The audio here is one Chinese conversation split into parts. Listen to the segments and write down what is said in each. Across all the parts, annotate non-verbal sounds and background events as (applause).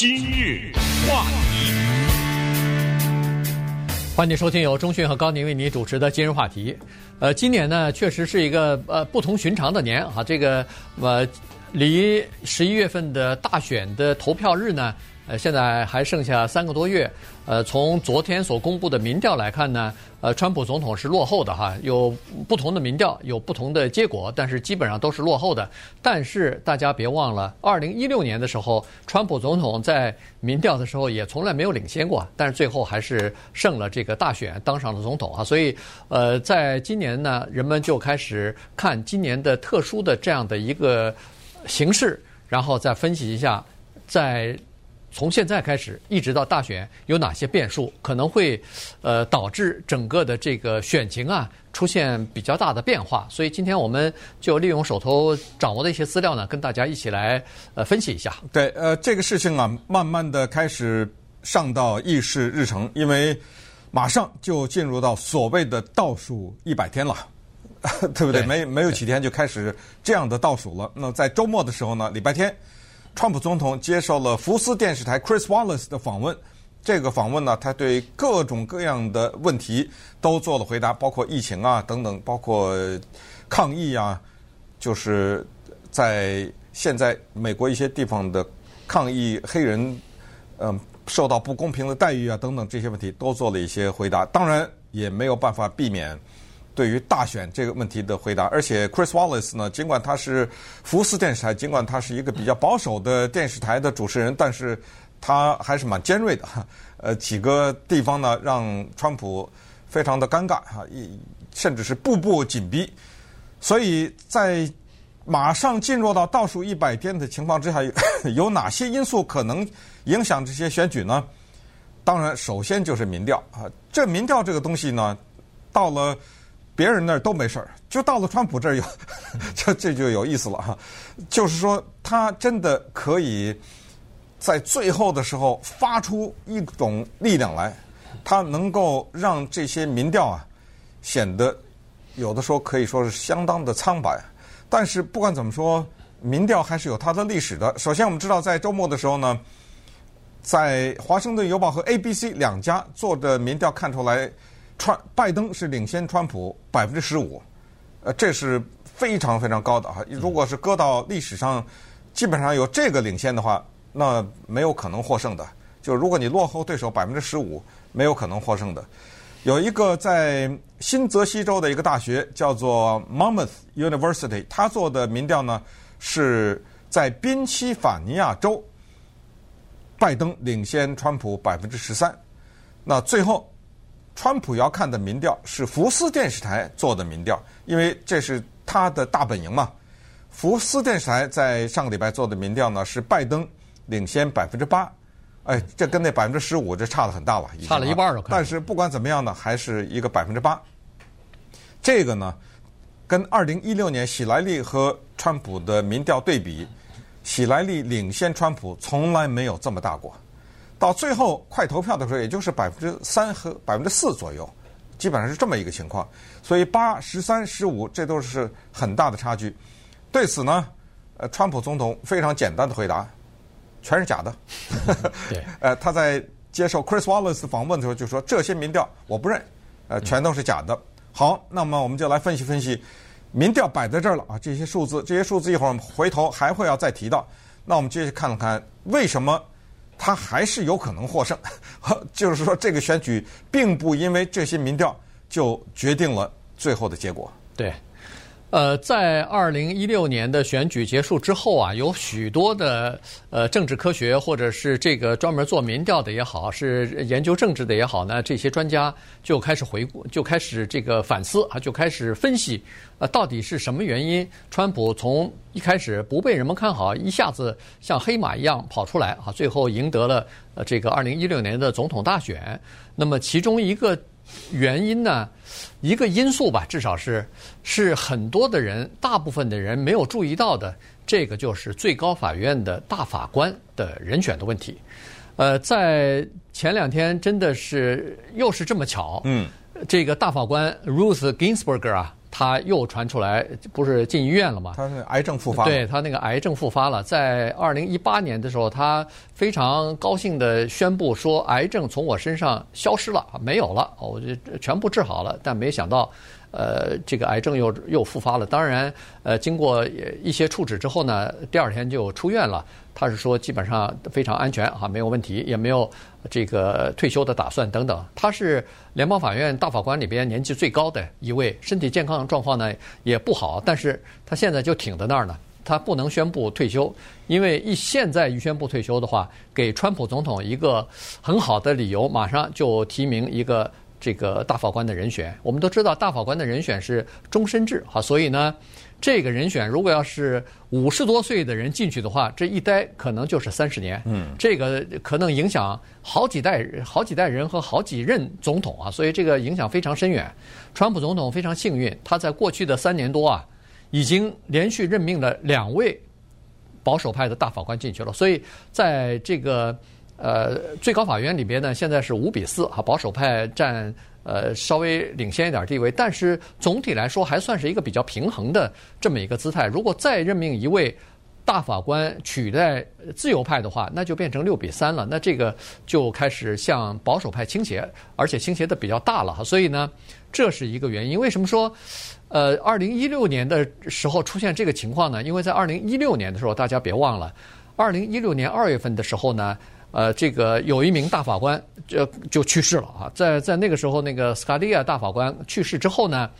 今日话题，欢迎收听由中讯和高宁为您主持的今日话题。呃，今年呢，确实是一个呃不同寻常的年啊。这个呃，离十一月份的大选的投票日呢，呃，现在还剩下三个多月。呃，从昨天所公布的民调来看呢，呃，川普总统是落后的哈，有不同的民调，有不同的结果，但是基本上都是落后的。但是大家别忘了，二零一六年的时候，川普总统在民调的时候也从来没有领先过，但是最后还是胜了这个大选，当上了总统啊。所以，呃，在今年呢，人们就开始看今年的特殊的这样的一个形势，然后再分析一下，在。从现在开始一直到大选，有哪些变数可能会，呃，导致整个的这个选情啊出现比较大的变化？所以今天我们就利用手头掌握的一些资料呢，跟大家一起来呃分析一下。对，呃，这个事情啊，慢慢的开始上到议事日程，因为马上就进入到所谓的倒数一百天了，(laughs) 对不对？对没没有几天就开始这样的倒数了。那在周末的时候呢，礼拜天。川普总统接受了福斯电视台 Chris Wallace 的访问，这个访问呢，他对各种各样的问题都做了回答，包括疫情啊等等，包括抗议啊，就是在现在美国一些地方的抗议黑人嗯、受到不公平的待遇啊等等这些问题都做了一些回答，当然也没有办法避免。对于大选这个问题的回答，而且 Chris Wallace 呢，尽管他是福斯电视台，尽管他是一个比较保守的电视台的主持人，但是他还是蛮尖锐的。(laughs) 呃，几个地方呢，让川普非常的尴尬哈，一甚至是步步紧逼。所以在马上进入到倒数一百天的情况之下，(coughs) 有哪些因素可能影响这些选举呢？当然，首先就是民调啊，这民调这个东西呢，到了。别人那儿都没事儿，就到了川普这儿有，(laughs) 这这就有意思了哈。就是说，他真的可以在最后的时候发出一种力量来，他能够让这些民调啊显得有的时候可以说是相当的苍白。但是不管怎么说，民调还是有它的历史的。首先，我们知道在周末的时候呢，在华盛顿邮报和 ABC 两家做的民调看出来。川拜登是领先川普百分之十五，呃，这是非常非常高的哈。如果是搁到历史上，基本上有这个领先的话，那没有可能获胜的。就如果你落后对手百分之十五，没有可能获胜的。有一个在新泽西州的一个大学叫做 Monmouth University，他做的民调呢是在宾夕法尼亚州，拜登领先川普百分之十三，那最后。川普要看的民调是福斯电视台做的民调，因为这是他的大本营嘛。福斯电视台在上个礼拜做的民调呢，是拜登领先百分之八，哎，这跟那百分之十五这差的很大了，差了一半了。但是不管怎么样呢，还是一个百分之八。这个呢，跟二零一六年喜来利和川普的民调对比，喜来利领先川普从来没有这么大过。到最后快投票的时候，也就是百分之三和百分之四左右，基本上是这么一个情况。所以八、十三、十五，这都是很大的差距。对此呢，呃，川普总统非常简单的回答：全是假的。对，(laughs) 呃，他在接受 Chris Wallace 访问的时候就说：“这些民调我不认，呃，全都是假的。”好，那么我们就来分析分析，民调摆在这儿了啊，这些数字，这些数字一会儿我们回头还会要再提到。那我们继续看看为什么。他还是有可能获胜，(laughs) 就是说，这个选举并不因为这些民调就决定了最后的结果。对。呃，在二零一六年的选举结束之后啊，有许多的呃政治科学或者是这个专门做民调的也好，是研究政治的也好呢，这些专家就开始回顾，就开始这个反思啊，就开始分析，呃，到底是什么原因，川普从一开始不被人们看好，一下子像黑马一样跑出来啊，最后赢得了呃这个二零一六年的总统大选。那么其中一个。原因呢，一个因素吧，至少是是很多的人，大部分的人没有注意到的，这个就是最高法院的大法官的人选的问题。呃，在前两天真的是又是这么巧，嗯，这个大法官 Ruth Ginsburg 啊，他又传出来不是进医院了吗？他是癌症复发了。对，他那个癌症复发了，在二零一八年的时候，他非常高兴地宣布说，癌症从我身上消失了，没有了，我就全部治好了。但没想到。呃，这个癌症又又复发了。当然，呃，经过一些处置之后呢，第二天就出院了。他是说基本上非常安全啊，没有问题，也没有这个退休的打算等等。他是联邦法院大法官里边年纪最高的一位，身体健康状况呢也不好，但是他现在就挺在那儿呢。他不能宣布退休，因为一现在一宣布退休的话，给川普总统一个很好的理由，马上就提名一个。这个大法官的人选，我们都知道大法官的人选是终身制，哈，所以呢，这个人选如果要是五十多岁的人进去的话，这一待可能就是三十年，嗯，这个可能影响好几代、好几代人和好几任总统啊，所以这个影响非常深远。川普总统非常幸运，他在过去的三年多啊，已经连续任命了两位保守派的大法官进去了，所以在这个。呃，最高法院里边呢，现在是五比四，哈，保守派占呃稍微领先一点地位，但是总体来说还算是一个比较平衡的这么一个姿态。如果再任命一位大法官取代自由派的话，那就变成六比三了，那这个就开始向保守派倾斜，而且倾斜的比较大了哈。所以呢，这是一个原因。为什么说呃，二零一六年的时候出现这个情况呢？因为在二零一六年的时候，大家别忘了，二零一六年二月份的时候呢。呃，这个有一名大法官就就去世了啊，在在那个时候，那个斯卡利亚大法官去世之后呢，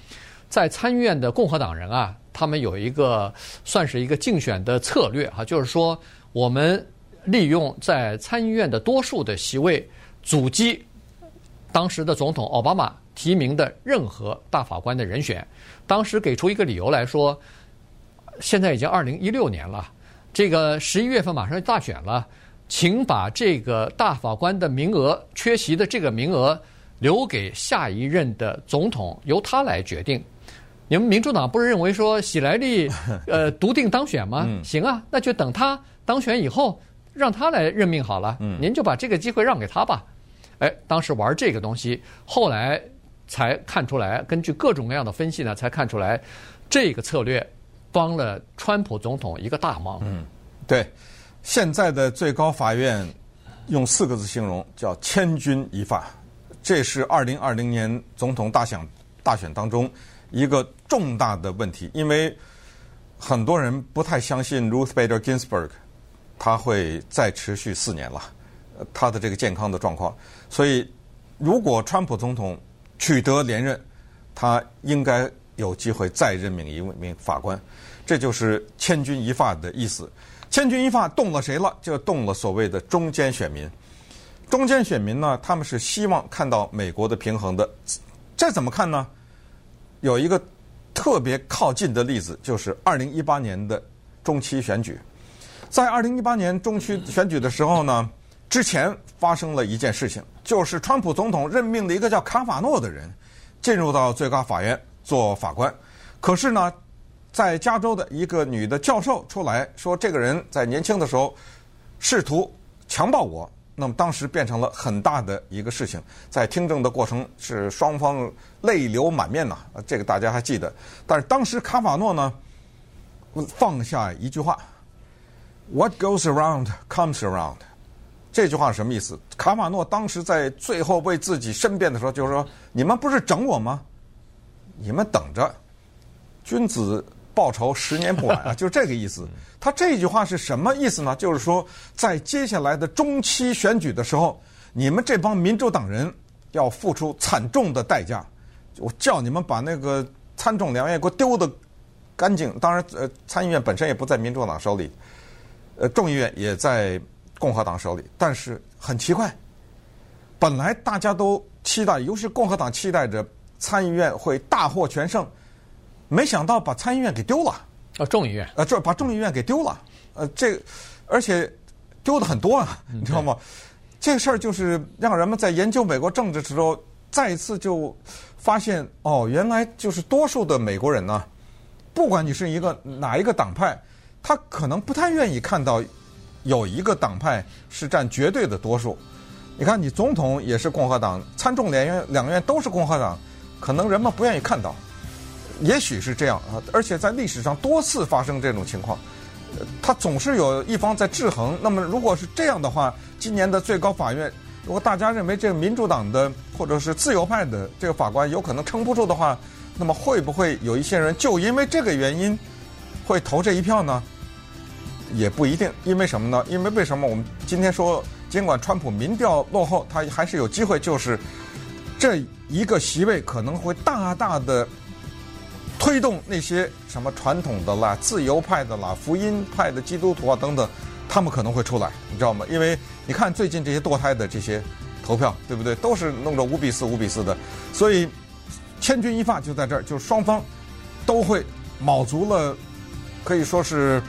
在参议院的共和党人啊，他们有一个算是一个竞选的策略啊，就是说我们利用在参议院的多数的席位，阻击当时的总统奥巴马提名的任何大法官的人选。当时给出一个理由来说，现在已经二零一六年了，这个十一月份马上就大选了。请把这个大法官的名额缺席的这个名额留给下一任的总统，由他来决定。你们民主党不是认为说喜来利 (laughs) 呃独定当选吗？行啊，那就等他当选以后，让他来任命好了。您就把这个机会让给他吧。哎，当时玩这个东西，后来才看出来，根据各种各样的分析呢，才看出来这个策略帮了川普总统一个大忙。嗯，对。现在的最高法院用四个字形容，叫千钧一发。这是二零二零年总统大选大选当中一个重大的问题，因为很多人不太相信 Ruth Bader Ginsburg 他会再持续四年了，他的这个健康的状况。所以，如果川普总统取得连任，他应该有机会再任命一名法官。这就是千钧一发的意思。千钧一发动了谁了？就动了所谓的中间选民。中间选民呢，他们是希望看到美国的平衡的。这怎么看呢？有一个特别靠近的例子，就是二零一八年的中期选举。在二零一八年中期选举的时候呢，之前发生了一件事情，就是川普总统任命了一个叫卡法诺的人进入到最高法院做法官。可是呢，在加州的一个女的教授出来说，这个人在年轻的时候试图强暴我，那么当时变成了很大的一个事情，在听证的过程是双方泪流满面呐，这个大家还记得。但是当时卡马诺呢放下一句话：“What goes around comes around。”这句话什么意思？卡马诺当时在最后为自己申辩的时候，就是说：“你们不是整我吗？你们等着，君子。”报仇十年不晚啊，(laughs) 就这个意思。他这句话是什么意思呢？就是说，在接下来的中期选举的时候，你们这帮民主党人要付出惨重的代价。我叫你们把那个参众两院给我丢的干净。当然，呃，参议院本身也不在民主党手里，呃，众议院也在共和党手里。但是很奇怪，本来大家都期待，尤其是共和党期待着参议院会大获全胜。没想到把参议院给丢了，啊，众议院，啊，这把众议院给丢了，呃，这，而且丢的很多啊，你知道吗？这事儿就是让人们在研究美国政治的时候，再一次就发现，哦，原来就是多数的美国人呢，不管你是一个哪一个党派，他可能不太愿意看到有一个党派是占绝对的多数。你看，你总统也是共和党，参众两院两院都是共和党，可能人们不愿意看到。也许是这样啊，而且在历史上多次发生这种情况，他总是有一方在制衡。那么如果是这样的话，今年的最高法院，如果大家认为这个民主党的或者是自由派的这个法官有可能撑不住的话，那么会不会有一些人就因为这个原因会投这一票呢？也不一定，因为什么呢？因为为什么我们今天说，尽管川普民调落后，他还是有机会，就是这一个席位可能会大大的推动那些什么传统的啦、自由派的啦、福音派的基督徒啊等等，他们可能会出来，你知道吗？因为你看最近这些堕胎的这些投票，对不对？都是弄着五比四、五比四的，所以千钧一发就在这儿，就双方都会卯足了，可以说是。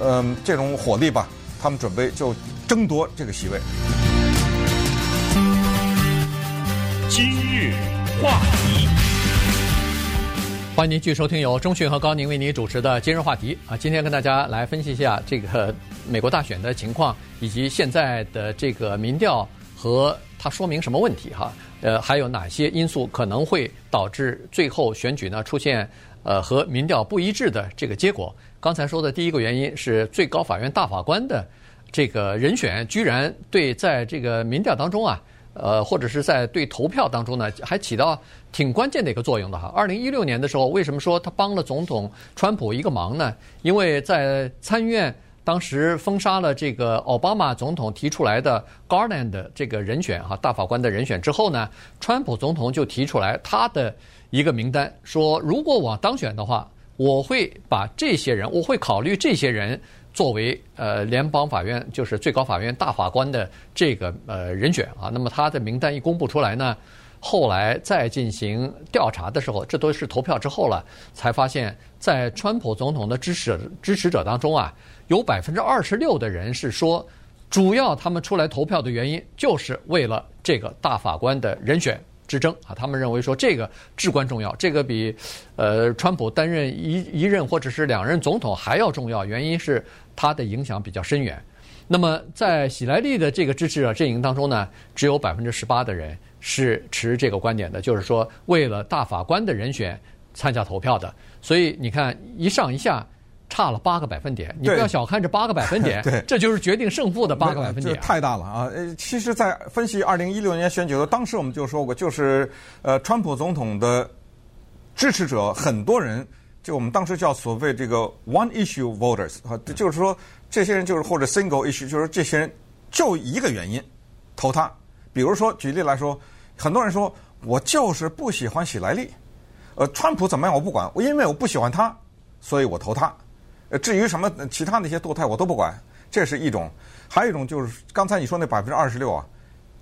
嗯，这种火力吧，他们准备就争夺这个席位。今日话题，欢迎您继续收听由钟讯和高宁为您主持的今日话题啊。今天跟大家来分析一下这个美国大选的情况，以及现在的这个民调和它说明什么问题哈？呃，还有哪些因素可能会导致最后选举呢出现呃和民调不一致的这个结果？刚才说的第一个原因是最高法院大法官的这个人选，居然对在这个民调当中啊，呃，或者是在对投票当中呢，还起到挺关键的一个作用的哈。二零一六年的时候，为什么说他帮了总统川普一个忙呢？因为在参议院当时封杀了这个奥巴马总统提出来的 Garland 的这个人选哈，大法官的人选之后呢，川普总统就提出来他的一个名单，说如果我当选的话。我会把这些人，我会考虑这些人作为呃联邦法院，就是最高法院大法官的这个呃人选啊。那么他的名单一公布出来呢，后来再进行调查的时候，这都是投票之后了，才发现，在川普总统的支持支持者当中啊，有百分之二十六的人是说，主要他们出来投票的原因就是为了这个大法官的人选。之争啊，他们认为说这个至关重要，这个比呃川普担任一一任或者是两任总统还要重要。原因是他的影响比较深远。那么在喜来利的这个支持者阵营当中呢，只有百分之十八的人是持这个观点的，就是说为了大法官的人选参加投票的。所以你看一上一下。差了八个百分点，你不要小看这八个百分点，(laughs) 对，这就是决定胜负的八个百分点，太大了啊！呃，其实，在分析二零一六年选举的当时，我们就说过，就是呃，川普总统的支持者很多人，就我们当时叫所谓这个 one issue voters 啊，就是说这些人就是或者 single issue，就是这些人就一个原因投他。比如说举例来说，很多人说我就是不喜欢喜来利，呃，川普怎么样我不管，我因为我不喜欢他，所以我投他。至于什么其他那些堕胎我都不管，这是一种；还有一种就是刚才你说那百分之二十六啊，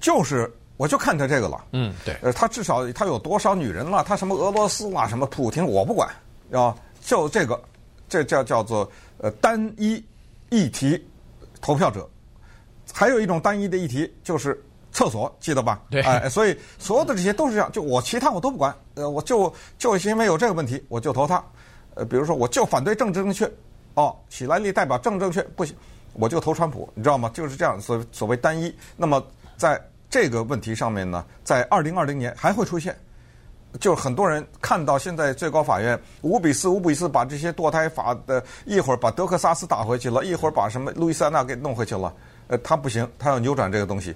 就是我就看他这个了。嗯，对。呃，他至少他有多少女人了？他什么俄罗斯啦，什么普京我不管，啊，就这个，这叫叫做呃单一议题投票者。还有一种单一的议题就是厕所，记得吧？对。哎，所以所有的这些都是这样，就我其他我都不管，呃，我就就是因为有这个问题，我就投他。呃，比如说我就反对政治正确。哦，喜来利代表正正确不行，我就投川普，你知道吗？就是这样，所所谓单一。那么在这个问题上面呢，在二零二零年还会出现，就是很多人看到现在最高法院五比四、五比四把这些堕胎法的一会儿把德克萨斯打回去了，一会儿把什么路易斯安那给弄回去了。呃，他不行，他要扭转这个东西。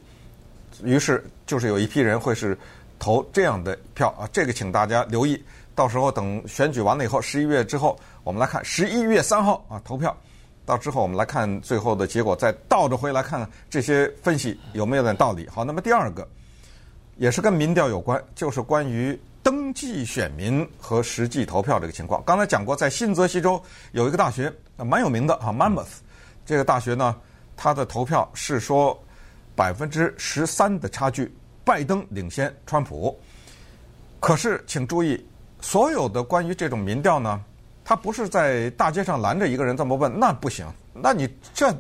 于是就是有一批人会是投这样的票啊，这个请大家留意。到时候等选举完了以后，十一月之后，我们来看十一月三号啊投票。到之后我们来看最后的结果，再倒着回来看这些分析有没有点道理。好，那么第二个也是跟民调有关，就是关于登记选民和实际投票这个情况。刚才讲过，在新泽西州有一个大学蛮有名的啊，Mammoth 这个大学呢，它的投票是说百分之十三的差距，拜登领先川普。可是请注意。所有的关于这种民调呢，他不是在大街上拦着一个人这么问，那不行，那你这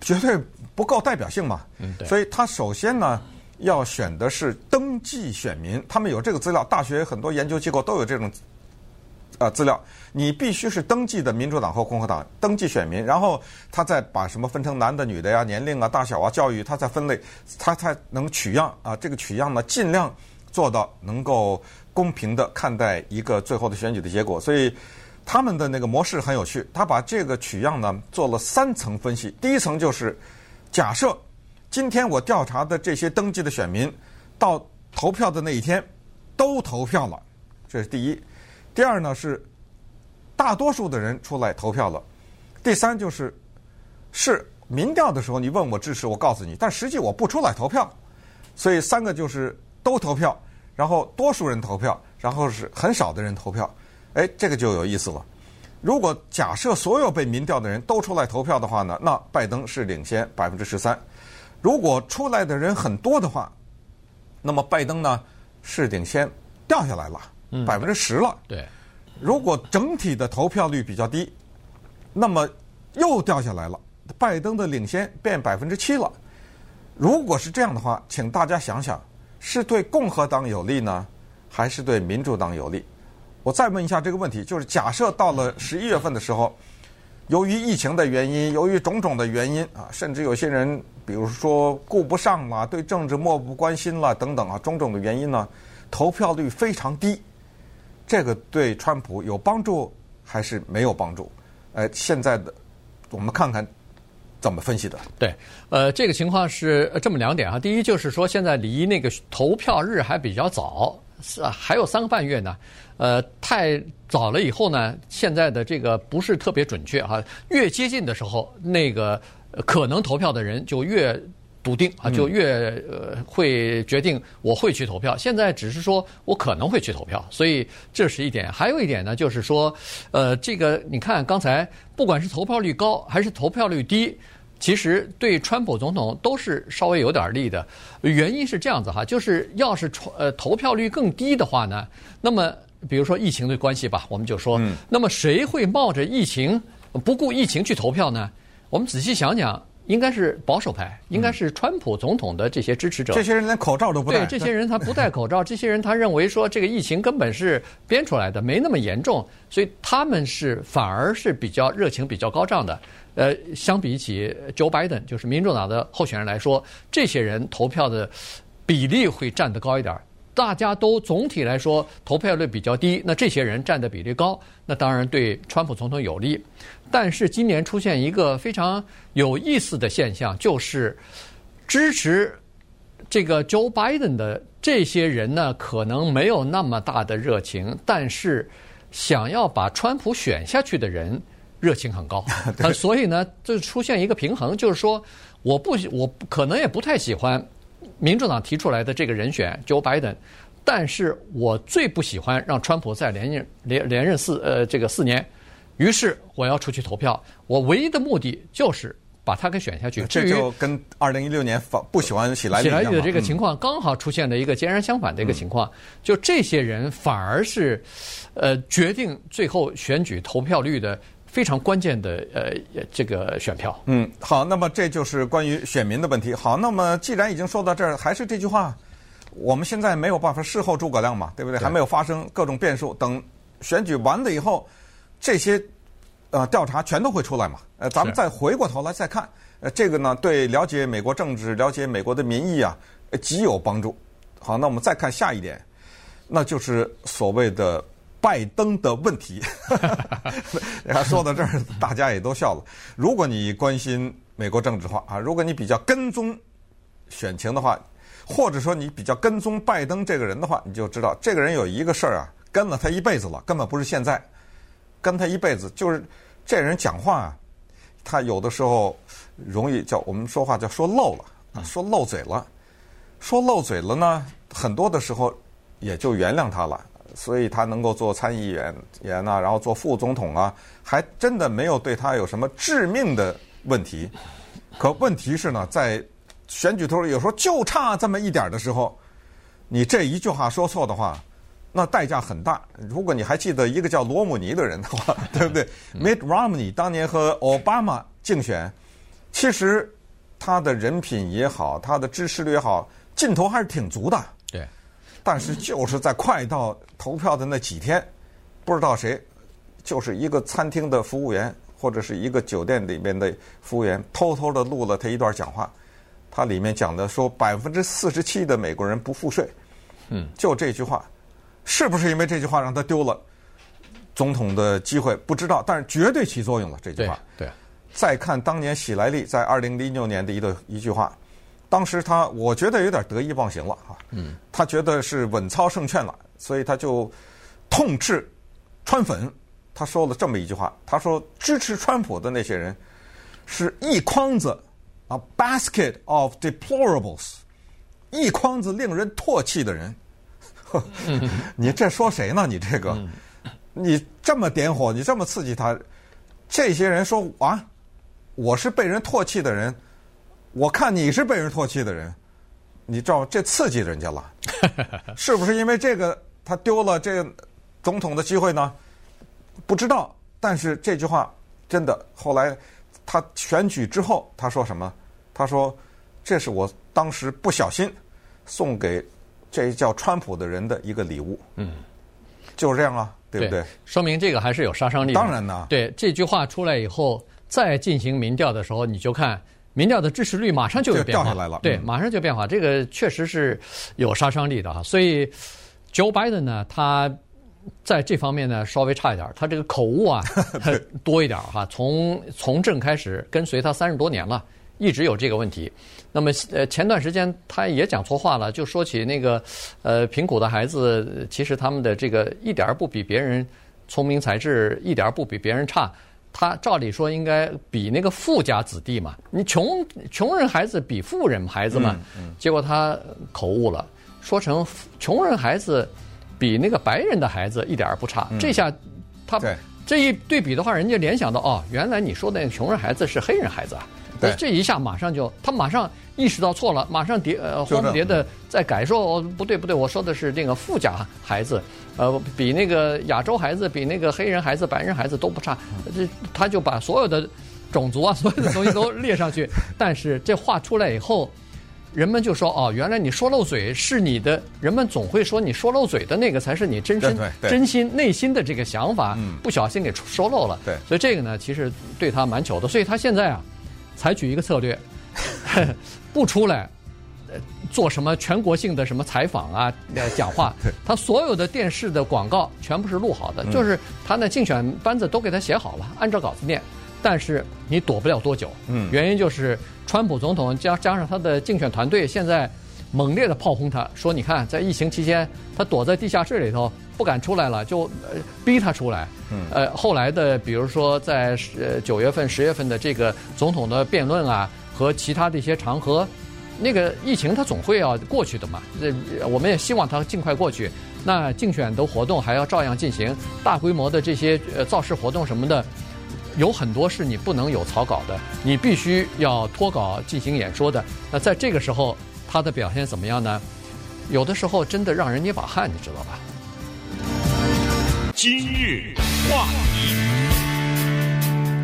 绝对不够代表性嘛。嗯，所以他首先呢，要选的是登记选民，他们有这个资料，大学很多研究机构都有这种啊资料。你必须是登记的民主党和共和党登记选民，然后他再把什么分成男的、女的呀、年龄啊、大小啊、教育，他再分类，他才能取样啊。这个取样呢，尽量。做到能够公平的看待一个最后的选举的结果。所以他们的那个模式很有趣，他把这个取样呢做了三层分析。第一层就是假设今天我调查的这些登记的选民到投票的那一天都投票了，这是第一。第二呢是大多数的人出来投票了。第三就是是。民调的时候，你问我支持，我告诉你，但实际我不出来投票，所以三个就是都投票，然后多数人投票，然后是很少的人投票，哎，这个就有意思了。如果假设所有被民调的人都出来投票的话呢，那拜登是领先百分之十三。如果出来的人很多的话，那么拜登呢是领先掉下来了，百分之十了。对，如果整体的投票率比较低，那么又掉下来了。拜登的领先变百分之七了。如果是这样的话，请大家想想，是对共和党有利呢，还是对民主党有利？我再问一下这个问题，就是假设到了十一月份的时候，由于疫情的原因，由于种种的原因啊，甚至有些人，比如说顾不上了，对政治漠不关心了等等啊，种种的原因呢，投票率非常低，这个对川普有帮助还是没有帮助？呃，现在的我们看看。怎么分析的？对，呃，这个情况是这么两点啊。第一就是说，现在离那个投票日还比较早，是还有三个半月呢。呃，太早了以后呢，现在的这个不是特别准确哈。越接近的时候，那个可能投票的人就越笃定啊，就越呃会决定我会去投票。现在只是说我可能会去投票，所以这是一点。还有一点呢，就是说，呃，这个你看刚才不管是投票率高还是投票率低。其实对川普总统都是稍微有点利的，原因是这样子哈，就是要是呃投票率更低的话呢，那么比如说疫情的关系吧，我们就说，那么谁会冒着疫情不顾疫情去投票呢？我们仔细想想，应该是保守派，应该是川普总统的这些支持者。这些人连口罩都不戴。对，(laughs) 这些人他不戴口罩，这些人他认为说这个疫情根本是编出来的，没那么严重，所以他们是反而是比较热情、比较高涨的。呃，相比起 Joe Biden，就是民主党的候选人来说，这些人投票的比例会占得高一点。大家都总体来说投票率比较低，那这些人占的比例高，那当然对川普总统有利。但是今年出现一个非常有意思的现象，就是支持这个 Joe Biden 的这些人呢，可能没有那么大的热情，但是想要把川普选下去的人。热情很高，(laughs) 所以呢，就出现一个平衡，就是说，我不，我可能也不太喜欢民主党提出来的这个人选 Joe Biden，但是我最不喜欢让川普再连任连连任四呃这个四年，于是我要出去投票，我唯一的目的就是把他给选下去。这就跟二零一六年反不喜欢喜来喜来利的这个情况刚好出现了一个截然相反的一个情况，就这些人反而是呃决定最后选举投票率的。非常关键的呃，这个选票。嗯，好，那么这就是关于选民的问题。好，那么既然已经说到这儿，还是这句话，我们现在没有办法事后诸葛亮嘛，对不对？对，还没有发生各种变数，等选举完了以后，这些呃调查全都会出来嘛。呃，咱们再回过头来再看，呃，这个呢，对了解美国政治、了解美国的民意啊，极有帮助。好，那我们再看下一点，那就是所谓的。拜登的问题，(laughs) 说到这儿，大家也都笑了。如果你关心美国政治化啊，如果你比较跟踪选情的话，或者说你比较跟踪拜登这个人的话，你就知道这个人有一个事儿啊，跟了他一辈子了，根本不是现在，跟他一辈子就是这人讲话啊，他有的时候容易叫我们说话叫说漏了啊，说漏嘴了，说漏嘴了呢，很多的时候也就原谅他了。所以他能够做参议员员啊，然后做副总统啊，还真的没有对他有什么致命的问题。可问题是呢，在选举头有时候就差这么一点的时候，你这一句话说错的话，那代价很大。如果你还记得一个叫罗姆尼的人的话，(laughs) 对不对？Mitt Romney 当年和奥巴马竞选，其实他的人品也好，他的支持率也好，劲头还是挺足的。对。但是就是在快到投票的那几天，不知道谁，就是一个餐厅的服务员或者是一个酒店里面的服务员，偷偷的录了他一段讲话。他里面讲的说，百分之四十七的美国人不付税，嗯，就这句话，是不是因为这句话让他丢了总统的机会？不知道，但是绝对起作用了。这句话，对。对再看当年喜来利在二零零六年的一个一句话，当时他我觉得有点得意忘形了哈。嗯。他觉得是稳操胜券了，所以他就痛斥川粉。他说了这么一句话，他说支持川普的那些人是一筐子啊，basket of deplorables，一筐子令人唾弃的人。(laughs) 你这说谁呢？你这个，你这么点火，你这么刺激他，这些人说啊，我是被人唾弃的人，我看你是被人唾弃的人，你知道这刺激人家了，(laughs) 是不是因为这个他丢了这个总统的机会呢？不知道，但是这句话真的。后来他选举之后，他说什么？他说：“这是我当时不小心送给这叫川普的人的一个礼物。”嗯，就是这样啊，对不对？对，说明这个还是有杀伤力。当然呢。对，这句话出来以后，再进行民调的时候，你就看民调的支持率马上就有变化。掉下来了。对，马上就变化。这个确实是有杀伤力的哈。所以，Joe Biden 呢，他。在这方面呢，稍微差一点，他这个口误啊 (laughs) 多一点哈。从从政开始跟随他三十多年了，一直有这个问题。那么呃，前段时间他也讲错话了，就说起那个呃贫苦的孩子，其实他们的这个一点儿不比别人聪明才智，一点儿不比别人差。他照理说应该比那个富家子弟嘛，你穷穷人孩子比富人孩子嘛。嗯嗯、结果他口误了，说成穷人孩子。比那个白人的孩子一点儿不差，这下他这一对比的话，人家联想到哦，原来你说的那个穷人孩子是黑人孩子啊，这一下马上就他马上意识到错了，马上叠呃慌别的在改说哦不对不对，我说的是那个富家孩子，呃比那个亚洲孩子比那个黑人孩子白人孩子都不差，这他就把所有的种族啊所有的东西都列上去，但是这话出来以后。人们就说哦，原来你说漏嘴是你的，人们总会说你说漏嘴的那个才是你真心真心内心的这个想法，不小心给说漏了。对，所以这个呢，其实对他蛮糗的。所以他现在啊，采取一个策略，(laughs) 不出来做什么全国性的什么采访啊、讲话，(laughs) 他所有的电视的广告全部是录好的，就是他那竞选班子都给他写好了，按照稿子念。但是你躲不了多久，嗯，原因就是川普总统加加上他的竞选团队现在猛烈的炮轰他，说你看在疫情期间他躲在地下室里头不敢出来了，就逼他出来，嗯，呃，后来的比如说在呃九月份、十月份的这个总统的辩论啊和其他的一些场合，那个疫情它总会要过去的嘛，这我们也希望它尽快过去。那竞选的活动还要照样进行，大规模的这些呃造势活动什么的。有很多是你不能有草稿的，你必须要脱稿进行演说的。那在这个时候，他的表现怎么样呢？有的时候真的让人捏把汗，你知道吧？今日话题，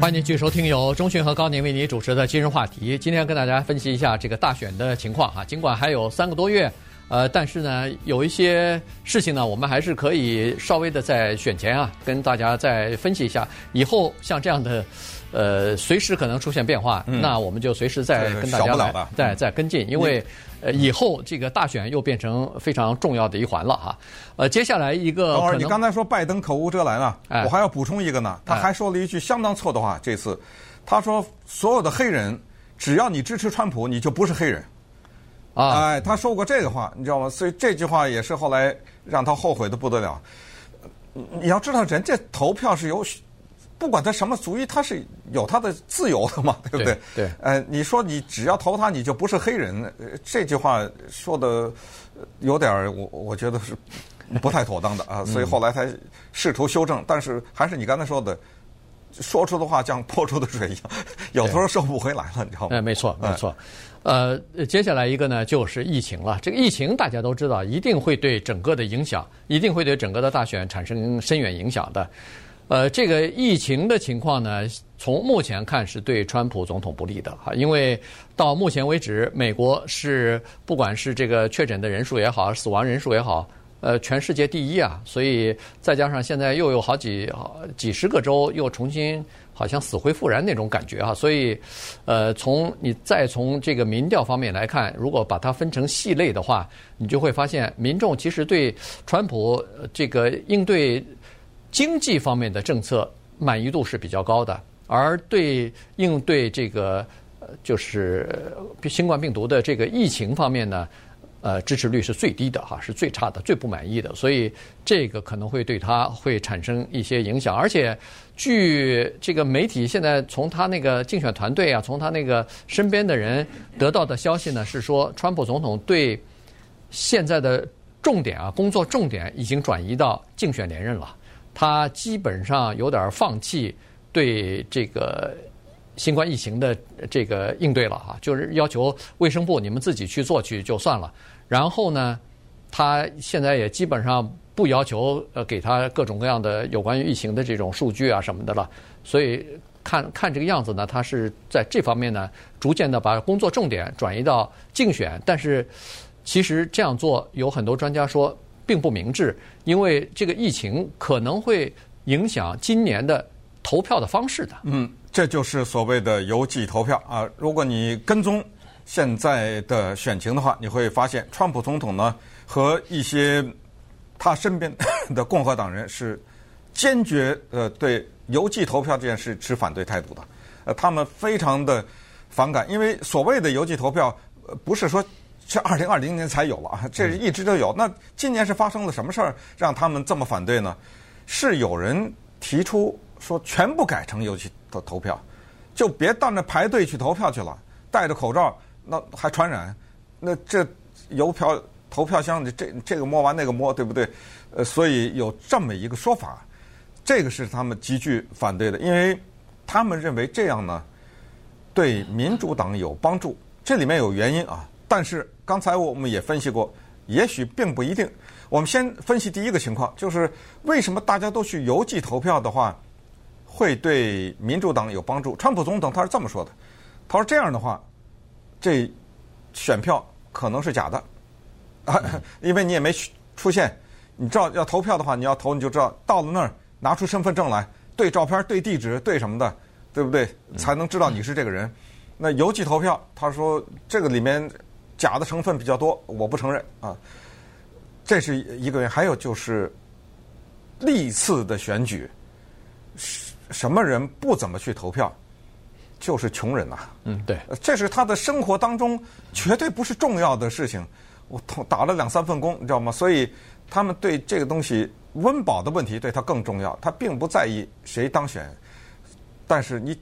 欢迎继续收听由钟迅和高宁为您主持的今日话题。今天跟大家分析一下这个大选的情况哈。尽管还有三个多月。呃，但是呢，有一些事情呢，我们还是可以稍微的在选前啊，跟大家再分析一下。以后像这样的，呃，随时可能出现变化，嗯、那我们就随时再跟大家来再再跟进，因为呃，以后这个大选又变成非常重要的一环了哈。呃，接下来一个，等会儿你刚才说拜登口无遮拦了，哎、我还要补充一个呢，他还说了一句相当错的话。这次他说，所有的黑人，只要你支持川普，你就不是黑人。啊，哎，他说过这个话，你知道吗？所以这句话也是后来让他后悔的不得了。你要知道，人家投票是有，不管他什么族裔，他是有他的自由的嘛，对不对？对。对呃，你说你只要投他，你就不是黑人，这句话说的有点，我我觉得是不太妥当的啊。所以后来他试图修正，但是还是你刚才说的。说出的话像泼出的水一样，有时候收不回来了，你知道吗？哎，没错，没错。呃，接下来一个呢，就是疫情了。这个疫情大家都知道，一定会对整个的影响，一定会对整个的大选产生深远影响的。呃，这个疫情的情况呢，从目前看是对川普总统不利的哈，因为到目前为止，美国是不管是这个确诊的人数也好，死亡人数也好，呃，全世界第一啊，所以再加上现在又有好几几十个州又重新好像死灰复燃那种感觉啊，所以，呃，从你再从这个民调方面来看，如果把它分成系类的话，你就会发现民众其实对川普这个应对经济方面的政策满意度是比较高的，而对应对这个呃就是新冠病毒的这个疫情方面呢。呃，支持率是最低的哈，是最差的、最不满意的，所以这个可能会对他会产生一些影响。而且，据这个媒体现在从他那个竞选团队啊，从他那个身边的人得到的消息呢，是说，川普总统对现在的重点啊，工作重点已经转移到竞选连任了。他基本上有点放弃对这个。新冠疫情的这个应对了哈，就是要求卫生部你们自己去做去就算了。然后呢，他现在也基本上不要求呃给他各种各样的有关于疫情的这种数据啊什么的了。所以看看这个样子呢，他是在这方面呢，逐渐的把工作重点转移到竞选。但是其实这样做有很多专家说并不明智，因为这个疫情可能会影响今年的投票的方式的。嗯。这就是所谓的邮寄投票啊！如果你跟踪现在的选情的话，你会发现，川普总统呢和一些他身边 (laughs) 的共和党人是坚决呃对邮寄投票这件事持反对态度的。呃，他们非常的反感，因为所谓的邮寄投票，呃，不是说是二零二零年才有了啊，这一直都有。那今年是发生了什么事儿让他们这么反对呢？是有人提出说全部改成邮寄。投投票，就别到那排队去投票去了，戴着口罩，那还传染，那这邮票投票箱，这这个摸完那个摸，对不对？呃，所以有这么一个说法，这个是他们极具反对的，因为他们认为这样呢，对民主党有帮助。这里面有原因啊，但是刚才我们也分析过，也许并不一定。我们先分析第一个情况，就是为什么大家都去邮寄投票的话，会对民主党有帮助。川普总统他是这么说的，他说这样的话，这选票可能是假的，啊，(laughs) 因为你也没出现。你知道要投票的话，你要投你就知道到了那儿拿出身份证来，对照片、对地址、对什么的，对不对？才能知道你是这个人。那邮寄投票，他说这个里面假的成分比较多，我不承认啊。这是一个原因，还有就是历次的选举是。什么人不怎么去投票，就是穷人呐。嗯，对，这是他的生活当中绝对不是重要的事情。我打了两三份工，你知道吗？所以他们对这个东西温饱的问题对他更重要。他并不在意谁当选，但是你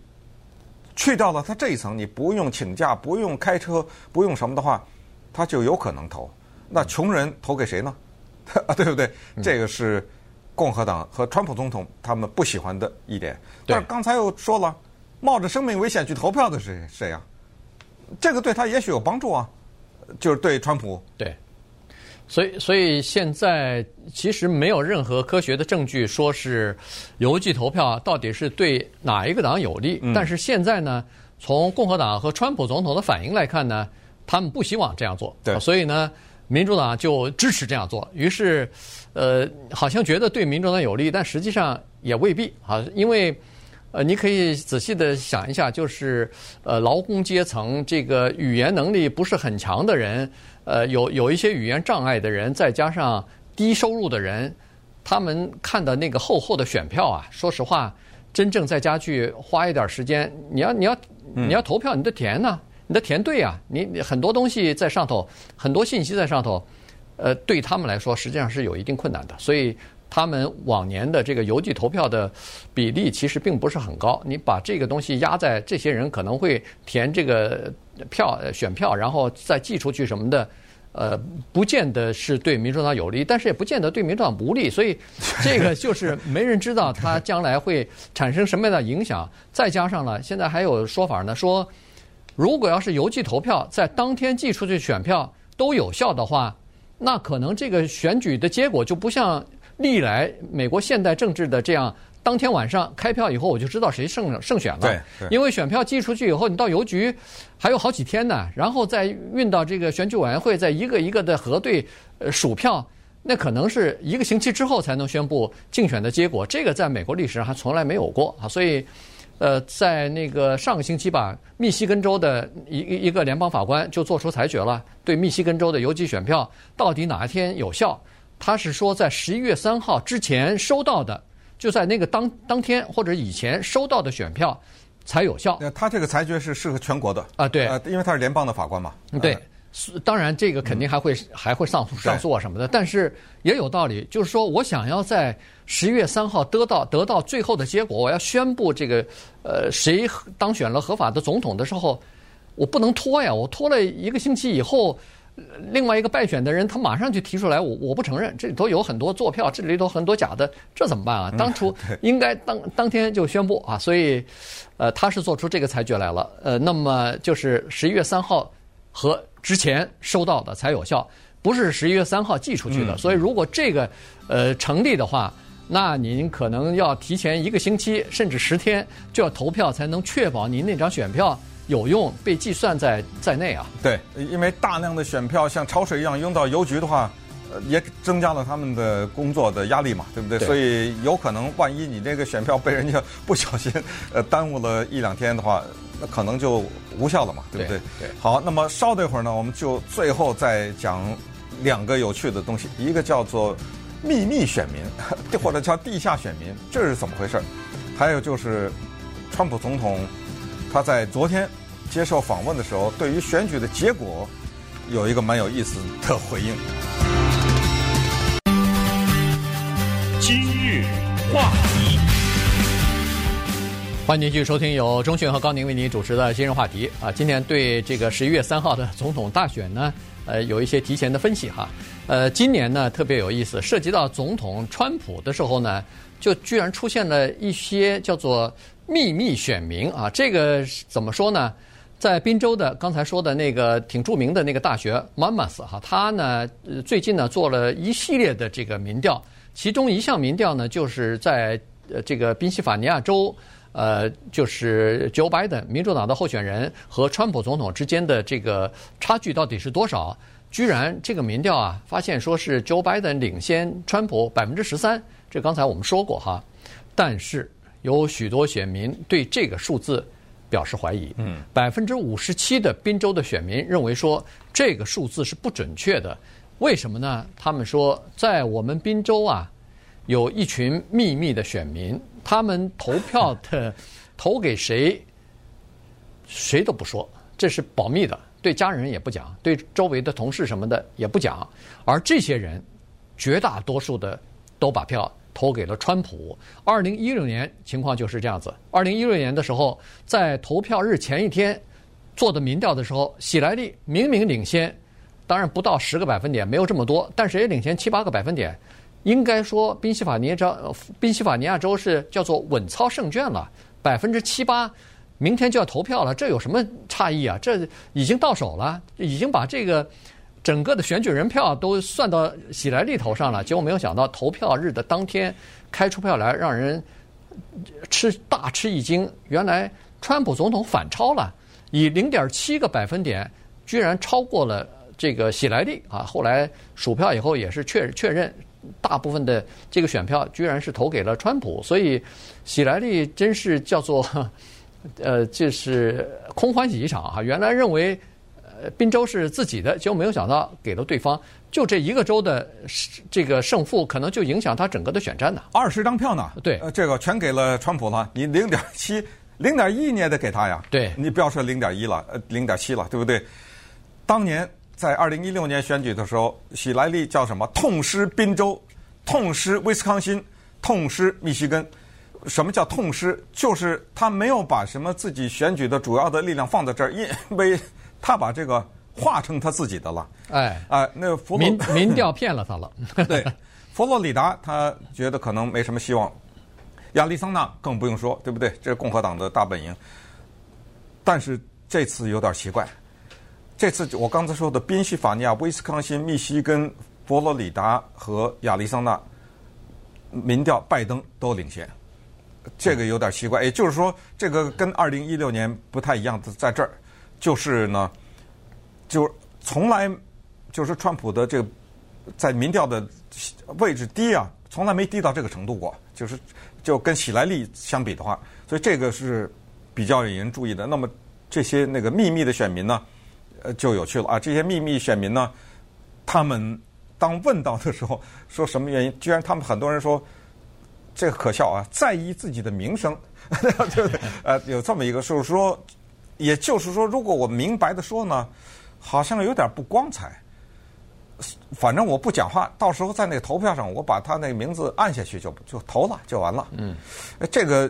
去掉了他这一层，你不用请假，不用开车，不用什么的话，他就有可能投。那穷人投给谁呢？(laughs) 对不对？这个是。共和党和川普总统他们不喜欢的一点，但是刚才又说了，冒着生命危险去投票的是谁呀？这个对他也许有帮助啊，就是对川普。对，所以所以现在其实没有任何科学的证据说是邮寄投票到底是对哪一个党有利。但是现在呢，从共和党和川普总统的反应来看呢，他们不希望这样做。对，所以呢。民主党就支持这样做，于是，呃，好像觉得对民主党有利，但实际上也未必啊，因为，呃，你可以仔细的想一下，就是，呃，劳工阶层这个语言能力不是很强的人，呃，有有一些语言障碍的人，再加上低收入的人，他们看的那个厚厚的选票啊，说实话，真正在家去花一点时间，你要你要你要投票，你得填呢。你得填对啊，你你很多东西在上头，很多信息在上头，呃，对他们来说实际上是有一定困难的，所以他们往年的这个邮寄投票的比例其实并不是很高。你把这个东西压在这些人可能会填这个票选票，然后再寄出去什么的，呃，不见得是对民主党有利，但是也不见得对民主党不利。所以这个 (laughs) 就是没人知道它将来会产生什么样的影响。再加上呢，现在还有说法呢，说。如果要是邮寄投票，在当天寄出去选票都有效的话，那可能这个选举的结果就不像历来美国现代政治的这样，当天晚上开票以后我就知道谁胜胜选了。对，因为选票寄出去以后，你到邮局还有好几天呢，然后再运到这个选举委员会，再一个一个的核对、呃数票，那可能是一个星期之后才能宣布竞选的结果。这个在美国历史上还从来没有过啊，所以，呃，在那个上个星期吧，密西根州的一一个联邦法官就做出裁决了，对密西根州的邮寄选票到底哪一天有效？他是说在十一月三号之前收到的，就在那个当当天或者以前收到的选票才有效。他这个裁决是适合全国的啊，对，呃，因为他是联邦的法官嘛，对。当然，这个肯定还会、嗯、还会上诉上诉啊什么的，但是也有道理，就是说我想要在十一月三号得到得到最后的结果，我要宣布这个呃谁当选了合法的总统的时候，我不能拖呀，我拖了一个星期以后，另外一个败选的人他马上就提出来，我我不承认，这里头有很多坐票，这里头很多假的，这怎么办啊？当初 (laughs) 应该当当天就宣布啊，所以呃他是做出这个裁决来了，呃，那么就是十一月三号和。之前收到的才有效，不是十一月三号寄出去的。嗯、所以如果这个呃成立的话，那您可能要提前一个星期甚至十天就要投票，才能确保您那张选票有用，被计算在在内啊。对，因为大量的选票像潮水一样涌到邮局的话，呃，也增加了他们的工作的压力嘛，对不对？对。所以有可能万一你这个选票被人家不小心 (laughs) 呃耽误了一两天的话。那可能就无效了嘛，对不对？对。对好，那么稍等一会儿呢，我们就最后再讲两个有趣的东西，一个叫做秘密选民，(laughs) 或者叫地下选民，这是怎么回事？还有就是，川普总统他在昨天接受访问的时候，对于选举的结果有一个蛮有意思的回应。今日话题。欢迎继续收听由钟迅和高宁为您主持的今日话题啊，今天对这个十一月三号的总统大选呢，呃，有一些提前的分析哈。呃，今年呢特别有意思，涉及到总统川普的时候呢，就居然出现了一些叫做秘密选民啊。这个怎么说呢？在宾州的刚才说的那个挺著名的那个大学 Monmouth 哈，他呢最近呢做了一系列的这个民调，其中一项民调呢就是在这个宾夕法尼亚州。呃，就是 Joe Biden 民主党的候选人和川普总统之间的这个差距到底是多少？居然这个民调啊，发现说是 Joe Biden 领先川普百分之十三。这刚才我们说过哈，但是有许多选民对这个数字表示怀疑。嗯，百分之五十七的宾州的选民认为说这个数字是不准确的。为什么呢？他们说在我们宾州啊，有一群秘密的选民。他们投票的 (laughs) 投给谁，谁都不说，这是保密的，对家人也不讲，对周围的同事什么的也不讲。而这些人，绝大多数的都把票投给了川普。二零一六年情况就是这样子。二零一六年的时候，在投票日前一天做的民调的时候，喜来利明明领先，当然不到十个百分点，没有这么多，但是也领先七八个百分点。应该说，宾夕法尼亚州，宾夕法尼亚州是叫做稳操胜券了，百分之七八，明天就要投票了，这有什么差异啊？这已经到手了，已经把这个整个的选举人票都算到喜来利头上了。结果没有想到，投票日的当天开出票来，让人吃大吃一惊。原来川普总统反超了，以零点七个百分点，居然超过了这个喜来利啊！后来数票以后也是确确认。大部分的这个选票居然是投给了川普，所以喜来利真是叫做，(laughs) 呃，就是空欢喜一场哈。原来认为呃宾州是自己的，结果没有想到给了对方。就这一个州的这个胜负，可能就影响他整个的选战呢。二十张票呢？对，呃这个全给了川普了。你零点七、零点一你也得给他呀。对，你不要说零点一了，呃，零点七了，对不对？当年。在二零一六年选举的时候，喜来利叫什么？痛失宾州，痛失威斯康辛，痛失密西根。什么叫痛失？就是他没有把什么自己选举的主要的力量放在这儿，因为他把这个化成他自己的了。哎，啊、呃，那佛罗民 (laughs) 民调骗了他了。(laughs) 对，佛罗里达他觉得可能没什么希望，亚利桑那更不用说，对不对？这是共和党的大本营。但是这次有点奇怪。这次我刚才说的宾夕法尼亚、威斯康辛、密西根、佛罗里达和亚利桑那民调，拜登都领先，这个有点奇怪。也就是说，这个跟二零一六年不太一样的，在这儿就是呢，就从来就是川普的这个在民调的位置低啊，从来没低到这个程度过，就是就跟喜来利相比的话，所以这个是比较引人注意的。那么这些那个秘密的选民呢，呃，就有趣了啊！这些秘密选民呢，他们当问到的时候，(laughs) 说什么原因？居然他们很多人说，这个可笑啊，在意自己的名声，(laughs) 就呃，有这么一个，就是说，也就是说，如果我明白的说呢，好像有点不光彩。反正我不讲话，到时候在那个投票上，我把他那个名字按下去就就投了就完了。嗯，这个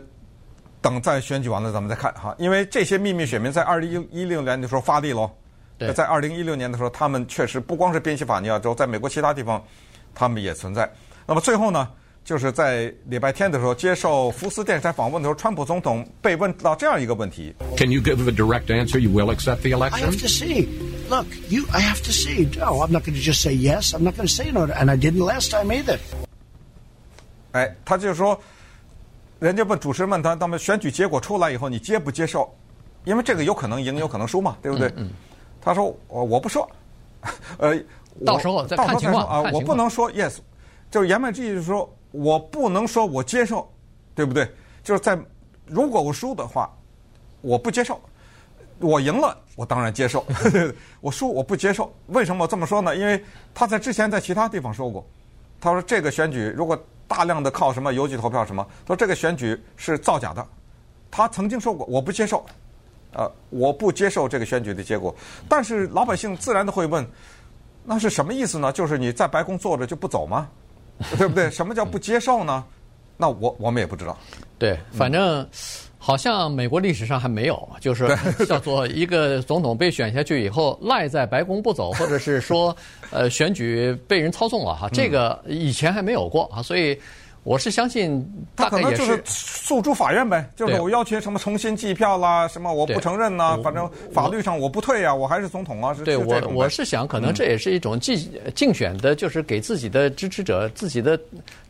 等再选举完了咱们再看哈，因为这些秘密选民在二零一六年的时候发力喽。对，在二零一六年的时候，他们确实不光是宾夕法尼亚州，在美国其他地方，他们也存在。那么最后呢，就是在礼拜天的时候接受福斯电视台访问的时候，川普总统被问到这样一个问题：Can you give a direct answer? You will accept the election? I have to see. Look, you. I have to see. No, I'm not going to just say yes. I'm not going to say no. And I didn't last time either. 哎，他就说，人家问主持人问他，那么选举结果出来以后，你接不接受？因为这个有可能赢，有可能输嘛，对不对？嗯。嗯他说：“我我不说，呃，到时候再看情况啊，我不能说 yes，就是言外之意就是说我不能说我接受，对不对？就是在如果我输的话，我不接受；我赢了，我当然接受。(laughs) 我输我不接受，为什么这么说呢？因为他在之前在其他地方说过，他说这个选举如果大量的靠什么邮寄投票什么，他说这个选举是造假的，他曾经说过我不接受。”呃，我不接受这个选举的结果，但是老百姓自然的会问，那是什么意思呢？就是你在白宫坐着就不走吗？(laughs) 对不对？什么叫不接受呢？那我我们也不知道。对，反正好像美国历史上还没有，就是 (laughs) 叫做一个总统被选下去以后赖在白宫不走，或者是说呃选举被人操纵了哈，这个以前还没有过啊，所以。我是相信，他可能就是诉诸法院呗，就是我要求什么重新计票啦，什么我不承认呐，反正法律上我不退呀，我还是总统啊。对我，我是想，可能这也是一种竞竞选的，就是给自己的支持者、自己的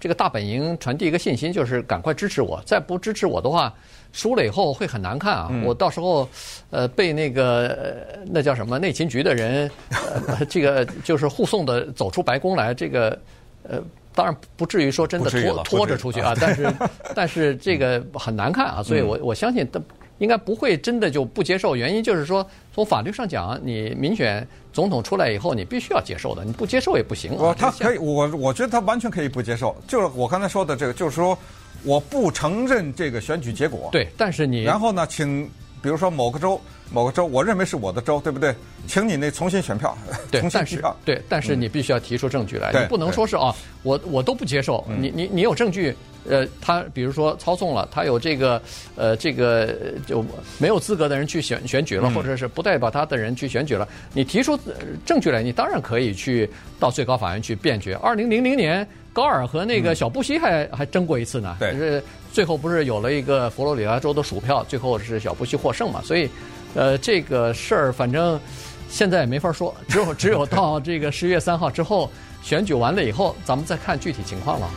这个大本营传递一个信心，就是赶快支持我，再不支持我的话，输了以后会很难看啊。我到时候，呃，被那个那叫什么内勤局的人，(laughs) 这个就是护送的走出白宫来，这个呃。当然不至于说真的拖拖着出去啊，(laughs) 但是但是这个很难看啊，所以我我相信他应该不会真的就不接受。原因就是说，从法律上讲，你民选总统出来以后，你必须要接受的，你不接受也不行。我他可以，我我觉得他完全可以不接受。就是我刚才说的这个，就是说我不承认这个选举结果。对，但是你然后呢，请。比如说某个州，某个州，我认为是我的州，对不对？请你那重新选票，对，(laughs) 重新选票。对，但是你必须要提出证据来，嗯、你不能说是啊，我我都不接受。嗯、你你你有证据？呃，他比如说操纵了，他有这个呃这个就没有资格的人去选选举了，嗯、或者是不代表他的人去选举了，你提出证据来，你当然可以去到最高法院去辩决。二零零零年。高尔和那个小布希还、嗯、还争过一次呢，对，是最后不是有了一个佛罗里达州的鼠票，最后是小布希获胜嘛？所以，呃，这个事儿反正现在也没法说，只有只有到这个十一月三号之后选举完了以后，咱们再看具体情况了。